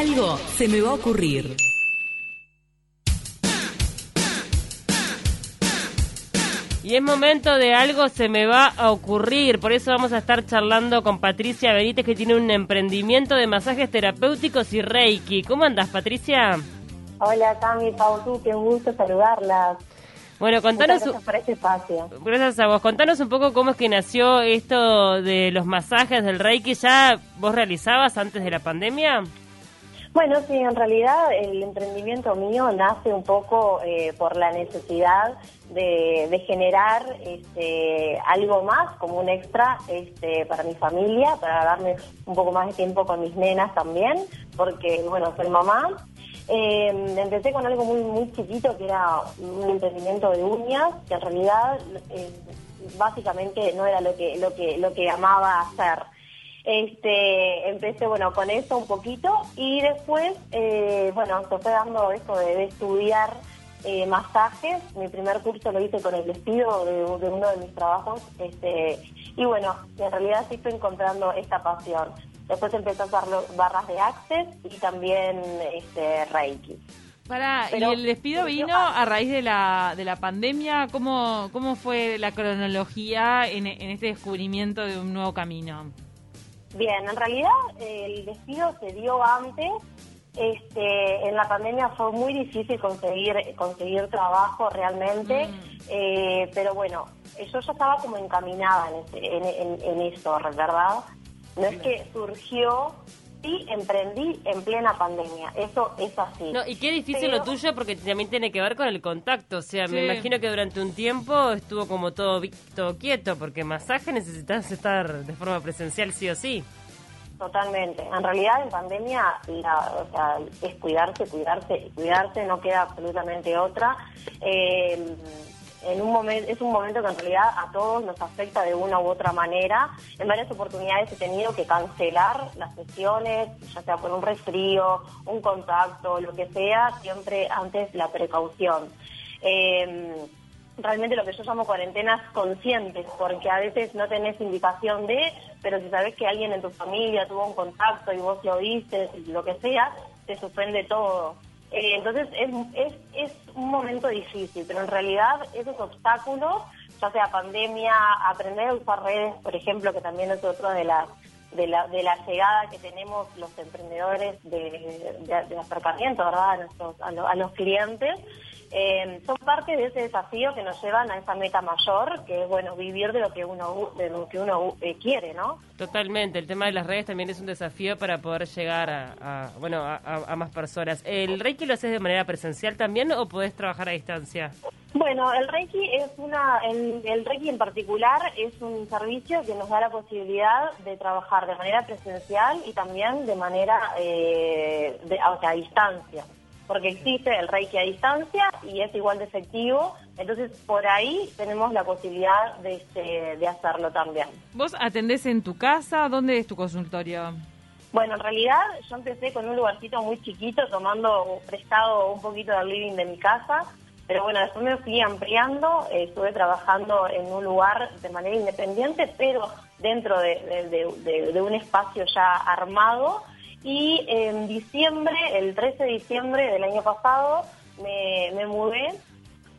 Algo se me va a ocurrir. Y es momento de algo se me va a ocurrir, por eso vamos a estar charlando con Patricia Benítez que tiene un emprendimiento de masajes terapéuticos y Reiki. ¿Cómo andas, Patricia? Hola, Cami, Pau, qué gusto saludarlas. Bueno, contanos... gracias por este espacio. Gracias a vos. Contanos un poco cómo es que nació esto de los masajes del Reiki. ¿Ya vos realizabas antes de la pandemia? Bueno, sí, en realidad el emprendimiento mío nace un poco eh, por la necesidad de, generar este, algo más, como un extra este, para mi familia, para darme un poco más de tiempo con mis nenas también, porque, bueno, soy mamá. Eh, empecé con algo muy muy chiquito, que era un emprendimiento de uñas, que en realidad eh, básicamente no era lo que, lo que, lo que amaba hacer. Este, empecé, bueno, con eso un poquito y después, eh, bueno, se fue dando esto de, estudiar eh, masajes. Mi primer curso lo hice con el despido de, uno de mis trabajos. Este, y bueno, en realidad sí estoy encontrando esta pasión. Después empecé a usar barras de Access y también este, Reiki. Para, ¿y el despido vino a raíz de la, de la pandemia? ¿Cómo, ¿Cómo fue la cronología en, en este descubrimiento de un nuevo camino? Bien, en realidad el despido se dio antes. Este, en la pandemia fue muy difícil conseguir conseguir trabajo realmente, mm. eh, pero bueno, yo ya estaba como encaminada en, en, eso, ¿verdad? No es que surgió sí emprendí en plena pandemia. Eso es así. No, y qué difícil lo tuyo porque también tiene que ver con el contacto. O sea, me imagino que durante un tiempo estuvo como todo, todo quieto porque masaje necesitas estar de forma presencial sí o sí. Totalmente. En realidad en pandemia o sea, es cuidarse, cuidarse y cuidarse, no queda absolutamente otra. Eh, en un momento es un momento que en realidad a todos nos afecta de una u otra manera. En varias oportunidades he tenido que cancelar las sesiones, ya sea por un resfrío, un contacto, lo que sea, siempre antes la precaución. Em, realmente lo que yo llamo cuarentenas conscientes, porque a veces no tenés indicación de, pero si sabes que alguien en tu familia tuvo un contacto y vos lo viste, lo que sea, te suspende todo. Eh, entonces es, es, es un momento difícil, pero en realidad esos obstáculos, ya sea pandemia, aprender a usar redes, por ejemplo, que también es otro de las de la, de la llegada que tenemos los emprendedores de, de, acercamiento ¿verdad? A, nuestros, a los clientes, eh, son parte de ese desafío que nos llevan a esa meta mayor, que es bueno vivir de lo que uno de lo que uno eh, quiere, ¿no? Totalmente. El tema de las redes también es un desafío para poder llegar a, bueno a, más personas. ¿El Reiki lo haces de manera presencial también o podés trabajar a distancia? Bueno, el Reiki es una el, el Reiki en particular es un servicio que nos da la posibilidad de trabajar de manera presencial y también de manera eh, de, a distancia porque existe el Reiki a distancia y es igual de efectivo. Entonces, por ahí tenemos la posibilidad de, este, de hacerlo también. ¿Vos atendés en tu casa? ¿Dónde es tu consultorio? Bueno, en realidad yo empecé con un lugarcito muy chiquito, tomando prestado un poquito del living de mi casa, pero bueno, después me fui ampliando, eh, estuve trabajando en un lugar de manera independiente, pero dentro de un espacio ya armado y en diciembre, el 13 de diciembre del año pasado, me, me mudé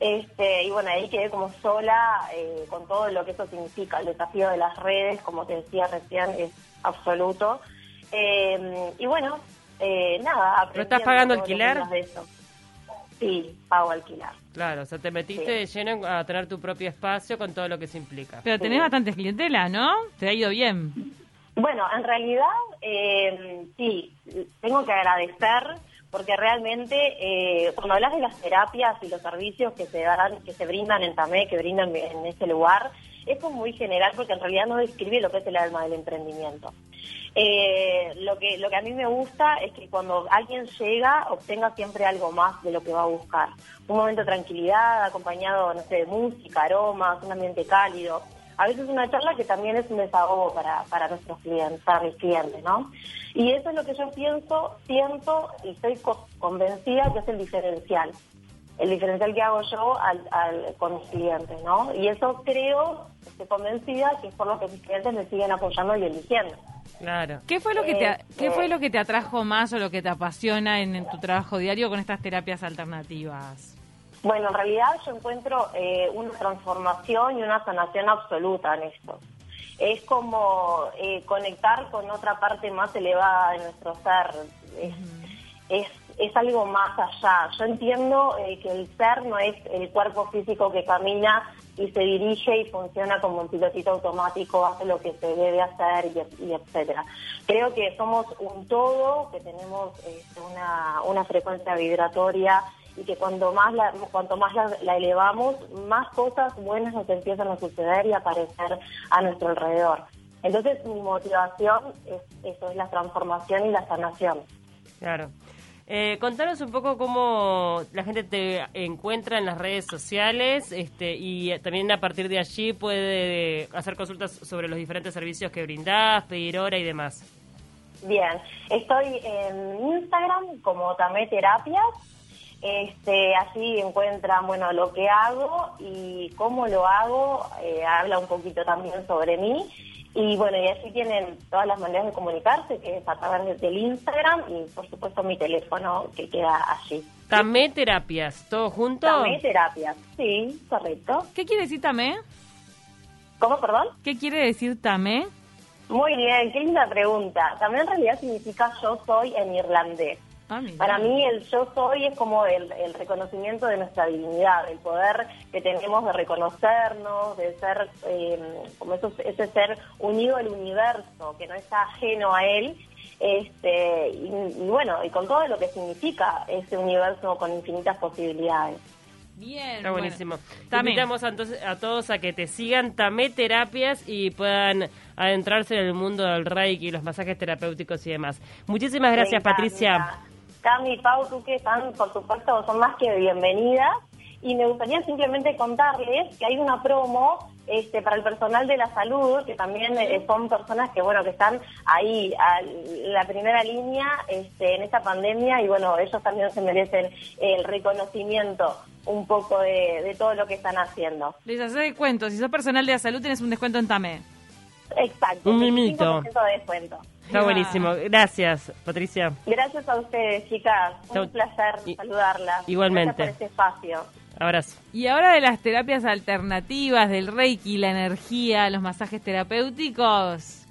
este, y bueno, ahí quedé como sola eh, con todo lo que eso significa. El desafío de las redes, como te decía recién, es absoluto. Em, y bueno, eh, nada. ¿Pero estás pagando alquiler? De eso. Sí, pago alquilar. Claro, o sea, te metiste de lleno a tener tu propio espacio con todo lo que se implica. Pero tenés bastantes clientelas, ¿no? Te ha ido bien. Bueno, en realidad eh, sí, tengo que agradecer porque realmente eh, cuando hablas de las terapias y los servicios que se dan, que se brindan en TAME, que brindan en ese lugar, es muy general porque en realidad no describe lo que es el alma del emprendimiento. Eh, lo que lo que a mí me gusta es que cuando alguien llega obtenga siempre algo más de lo que va a buscar. Un momento de tranquilidad acompañado, no sé, de música, aromas, un ambiente cálido a veces una charla que también es un desahogo para, para nuestros clientes, para mis clientes, ¿no? Y eso es lo que yo pienso, siento y estoy convencida que es el diferencial, el diferencial que hago yo al, con mis clientes, ¿no? Y eso creo, estoy convencida que es por lo que mis clientes me siguen apoyando y eligiendo. Claro. ¿Qué fue lo que te, Este- qué fue lo que te atrajo más o lo que te apasiona en, en tu trabajo diario con estas terapias alternativas? Bueno, en realidad yo encuentro eh, una transformación y una sanación absoluta en esto. Es como eh, conectar con otra parte más elevada de nuestro ser. Es, es, es algo más allá. Yo entiendo eh, que el ser no es el cuerpo físico que camina y se dirige y funciona como un pilotito automático, hace lo que se debe hacer y, y etcétera. Creo que somos un todo, que tenemos este, una, una frecuencia vibratoria y que cuando más la, cuanto más la, la elevamos, más cosas buenas nos empiezan a suceder y a aparecer a nuestro alrededor. Entonces mi motivación es eso, es la transformación y la sanación. Claro. Eh, contanos un poco cómo la gente te encuentra en las redes sociales este, y también a partir de allí puede hacer consultas sobre los diferentes servicios que brindás, pedir hora y demás. Bien, estoy en Instagram como Tamé Terapias. Este, así encuentran bueno lo que hago y cómo lo hago. eh, habla un poquito también sobre mí. Y bueno, y así tienen todas las maneras de comunicarse, que es a través del Instagram y por supuesto mi teléfono que queda allí. Tamé Terapias, ¿todo junto? Tamé Terapias, sí, correcto. ¿Qué quiere decir tamé? ¿Cómo, perdón? ¿Qué quiere decir tamé? Muy bien, qué linda pregunta. También en realidad significa yo soy en irlandés. Ah. Para mí el yo soy es como el, el reconocimiento de nuestra divinidad, el poder que tenemos de reconocernos, de ser eh, como eso- ese ser unido al universo, que no está ajeno a él, este y, y bueno, y con todo lo que significa ese universo con infinitas posibilidades. Bien, Está buenísimo. Tamé. invitamos a, entonces, a todos a que te sigan Tamé Terapias y puedan adentrarse en el mundo del Reiki, los masajes terapéuticos y demás. Muchísimas gracias. Patricia. Cami, Pau, tú que están, por supuesto, son más que bienvenidas. Y me gustaría simplemente contarles que hay una promo este, para el personal de la salud, que también eh, son personas que, bueno, que están ahí, a la primera línea este, en esta pandemia y, bueno, ellos también se merecen el reconocimiento un poco de, de todo lo que están haciendo. Les hace descuento. Si sos personal de la salud, tenés un descuento en tamé. Exacto. Un mimito. 25% de descuento. Está Ah. buenísimo. Gracias, Patricia. Gracias a ustedes, chicas. Chau. Un placer I- saludarlas. igualmente. Gracias por este espacio. Abrazo. Y ahora de las terapias alternativas, del reiki, la energía, los masajes terapéuticos,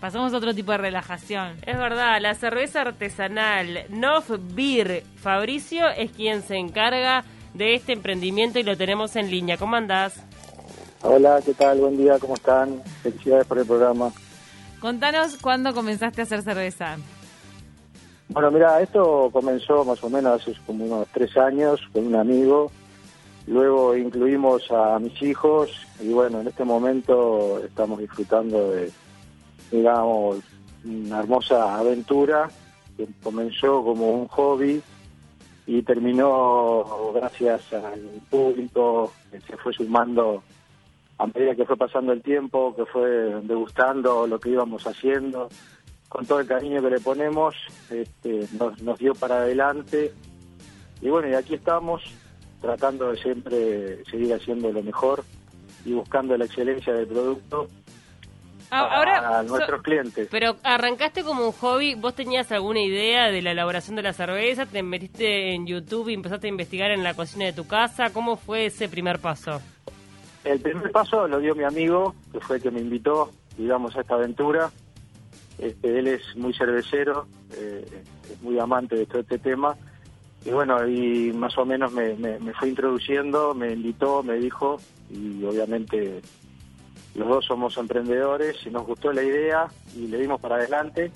pasamos a otro tipo de relajación. Es verdad, la cerveza artesanal Nof Beer Fabricio es quien se encarga de este emprendimiento y lo tenemos en línea. ¿Cómo andás? Hola, ¿qué tal? Buen día, ¿cómo están? Felicidades por el programa. Contanos cuándo comenzaste a hacer cerveza. Bueno, mira, esto comenzó más o menos hace como unos tres años con un amigo. Luego incluimos a mis hijos y bueno, en este momento estamos disfrutando de, digamos, una hermosa aventura que comenzó como un hobby y terminó gracias al público que se fue sumando a medida que fue pasando el tiempo, que fue degustando lo que íbamos haciendo, con todo el cariño que le ponemos, este, nos, nos dio para adelante. Y bueno, y aquí estamos tratando de siempre seguir haciendo lo mejor y buscando la excelencia del producto Ah, Ahora, nuestros so- clientes. pero arrancaste como un hobby, ¿vos tenías alguna idea de la elaboración de la cerveza? ¿Te metiste en YouTube y empezaste a investigar en la cocina de tu casa? ¿Cómo fue ese primer paso? El primer paso lo dio mi amigo, que fue el que me invitó, digamos, a esta aventura. Este, él es muy cervecero, eh, es muy amante de todo este tema. Y bueno, y más o menos me, me, me fue introduciendo, me invitó, me dijo, y obviamente los dos somos emprendedores y nos gustó la idea y le dimos para adelante.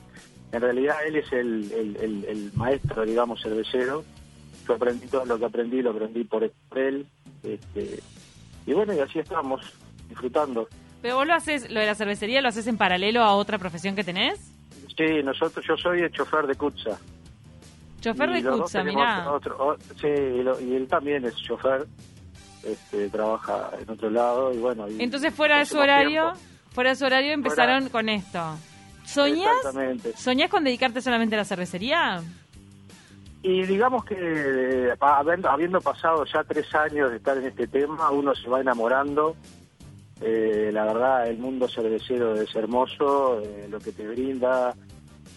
En realidad él es el, maestro, digamos, cervecero. Yo aprendí todo lo que aprendí, lo aprendí por por él. Este, y bueno, y así estamos, disfrutando. Pero vos lo haces, lo de la cervecería, lo haces en paralelo a otra profesión que tenés. Sí, nosotros, yo soy el chofer de Kutza. Chofer Y de Kutza, mirá. otro- o- sí, y, lo- y él también es chofer, este, trabaja en otro lado y bueno. y Entonces fuera de su horario, tiempo. fuera de su horario empezaron con esto. ¿Soñás? ¿Soñás con dedicarte solamente a la cervecería? Y digamos que eh, habiendo, habiendo pasado ya tres años de estar en este tema, uno se va enamorando Eh, la verdad, el mundo cervecero es hermoso, eh, lo que te brinda,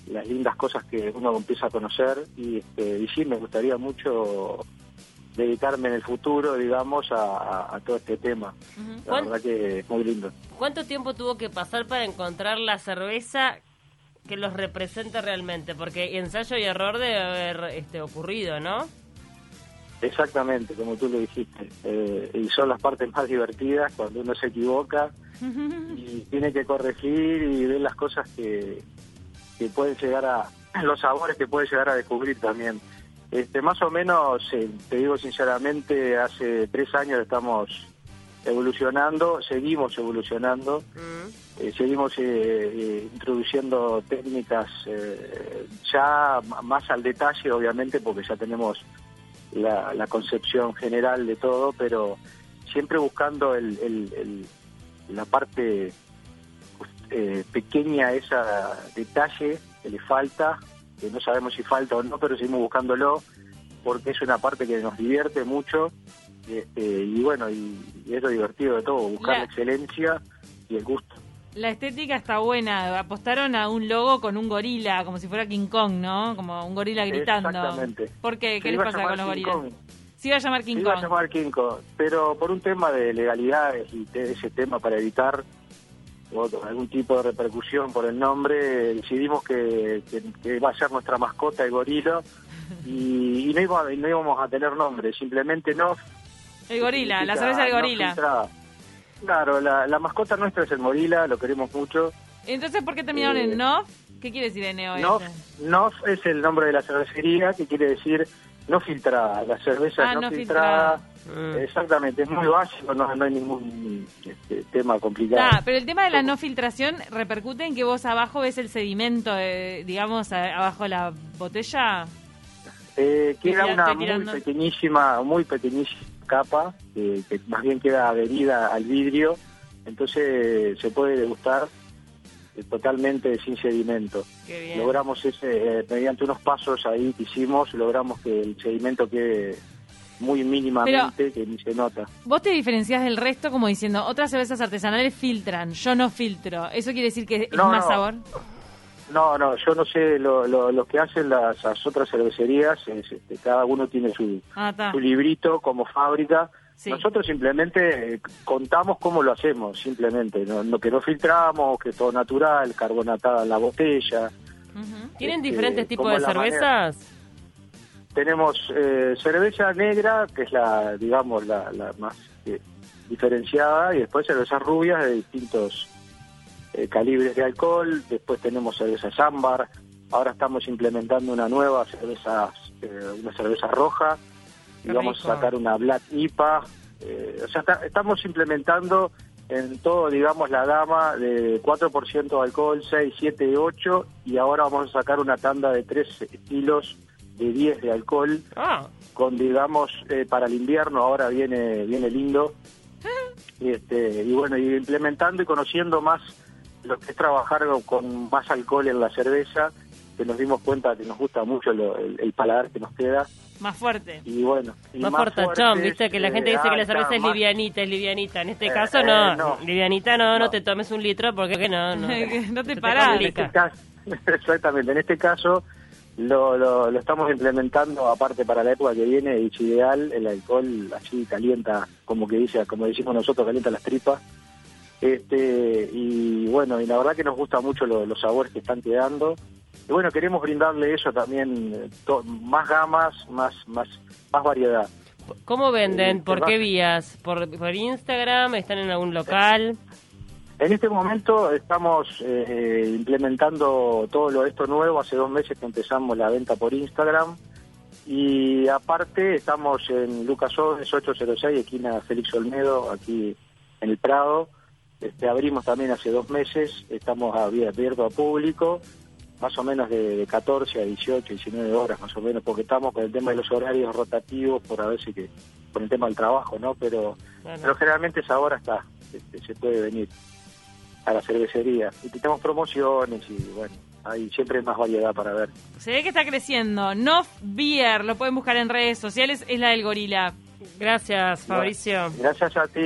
las lindas cosas que uno empieza a conocer y, este, y sí, me gustaría mucho dedicarme en el futuro, digamos, a, a todo este tema. La verdad que es muy lindo. ¿Cuánto tiempo tuvo que pasar para encontrar la cerveza que los represente realmente? Porque ensayo y error debe haber este, ocurrido, ¿no? Exactamente, como tú lo dijiste. Eh, y son las partes más divertidas cuando uno se equivoca y tiene que corregir y ver las cosas que, que pueden llegar a, los sabores que puede llegar a descubrir también. Este, más o menos, eh, te digo sinceramente, hace tres años estamos evolucionando, seguimos evolucionando, mm. eh, seguimos eh, introduciendo técnicas ya más al detalle, obviamente, porque ya tenemos la, concepción general de todo, pero siempre buscando el, la parte eh, pequeña, esa detalle que le falta, que no sabemos si falta o no, pero seguimos buscándolo, porque es una parte que nos divierte mucho, este, y bueno, y, es lo divertido de todo, buscar la excelencia y el gusto. La estética está buena. Apostaron a un logo con un gorila, como si fuera King Kong, ¿no? Como un gorila gritando. Exactamente. ¿Por qué? ¿Qué les pasa con los gorilas? Se iba a llamar King Kong. iba a llamar King Kong, pero por un tema de legalidades y de ese tema para evitar algún tipo de repercusión por el nombre, decidimos que, que, va a ser nuestra mascota el gorila y, no, íbamos, a tener nombre, simplemente no. El gorila, la cerveza del gorila. Claro, la, la, mascota nuestra es el Morila, lo queremos mucho. Entonces, ¿por qué terminaron en eh, NOF? ¿Qué quiere decir NO? NOF, NOF es el nombre de la cervecería, que quiere decir no filtrada. La cerveza ah, no, filtrada. Mm. Exactamente, es muy básico, no, hay ningún este, tema complicado. Ah, pero el tema de la no filtración repercute en que vos abajo ves el sedimento, digamos, abajo de la botella. Eh, queda una muy pequeñísima, muy pequeñísima capa que más bien queda adherida al vidrio, entonces se puede degustar eh, totalmente sin sedimento. Logramos ese, eh, mediante unos pasos ahí que hicimos, logramos que el sedimento quede muy mínimamente, que ni se nota. Vos te diferenciás del resto como diciendo, otras cervezas artesanales filtran, yo no filtro. ¿Eso quiere decir que es más sabor? No, no, yo no sé lo, lo, que hacen las, otras cervecerías, este, cada uno tiene su, ah, su librito como fábrica. Nosotros simplemente eh, contamos cómo lo hacemos, simplemente, no, que no filtramos, que todo natural, carbonatada en la botella. ¿Tienen este, diferentes tipos de cervezas? Tenemos eh, cerveza negra, que es la, digamos, la, más eh, diferenciada, y después cervezas rubias de distintos eh, calibres de alcohol, después tenemos cerveza ámbar, ahora estamos implementando una nueva cerveza, eh, una cerveza roja, y vamos a sacar una Black IPA, eh, o sea, estamos implementando en todo, digamos, la gama de 4% de alcohol, 6, 7, 8, y ahora vamos a sacar una tanda de 3 estilos de 10 de alcohol, ah. con, digamos, para el invierno, ahora viene viene lindo, y, este, y bueno, y implementando y conociendo más lo que es trabajar con más alcohol en la cerveza, que nos dimos cuenta que nos gusta mucho el, paladar que nos queda. Más fuerte. Y bueno. más, más viste que la gente dice que la cerveza es livianita, es livianita. En este eh, caso no, eh, livianita no, no, te tomes un litro porque no, no, no te paras. Este exactamente, en este caso lo, lo, lo, estamos implementando aparte para la época que viene, es ideal, el alcohol así calienta, como que dice, como decimos nosotros, calienta las tripas este, y bueno, y la verdad que nos gusta mucho los sabores que están quedando. Y bueno, queremos brindarle eso también, eh, más gamas, más, más, más variedad. ¿Cómo venden? Eh, ¿Por qué vías? ¿Por, ¿Por Instagram? ¿Están en algún local? En este momento estamos eh, implementando todo lo esto nuevo. Hace dos meses que empezamos la venta por Instagram. Y aparte estamos en Lucas Odes 806, esquina Félix Olmedo, aquí en el Prado. Este, abrimos también hace dos meses, estamos abiertos a público, más o menos de, 14 a 18, 19 horas más o menos, porque estamos con el tema de los horarios rotativos por a ver si que, con el tema del trabajo, ¿no? Pero, pero generalmente esa hora está, este, se puede venir a la cervecería. Y tenemos promociones y bueno, hay siempre más variedad para ver. Se ve que está creciendo. No Beer, lo pueden buscar en redes sociales, es la del gorila. Gracias, Fabricio. Gracias a ti.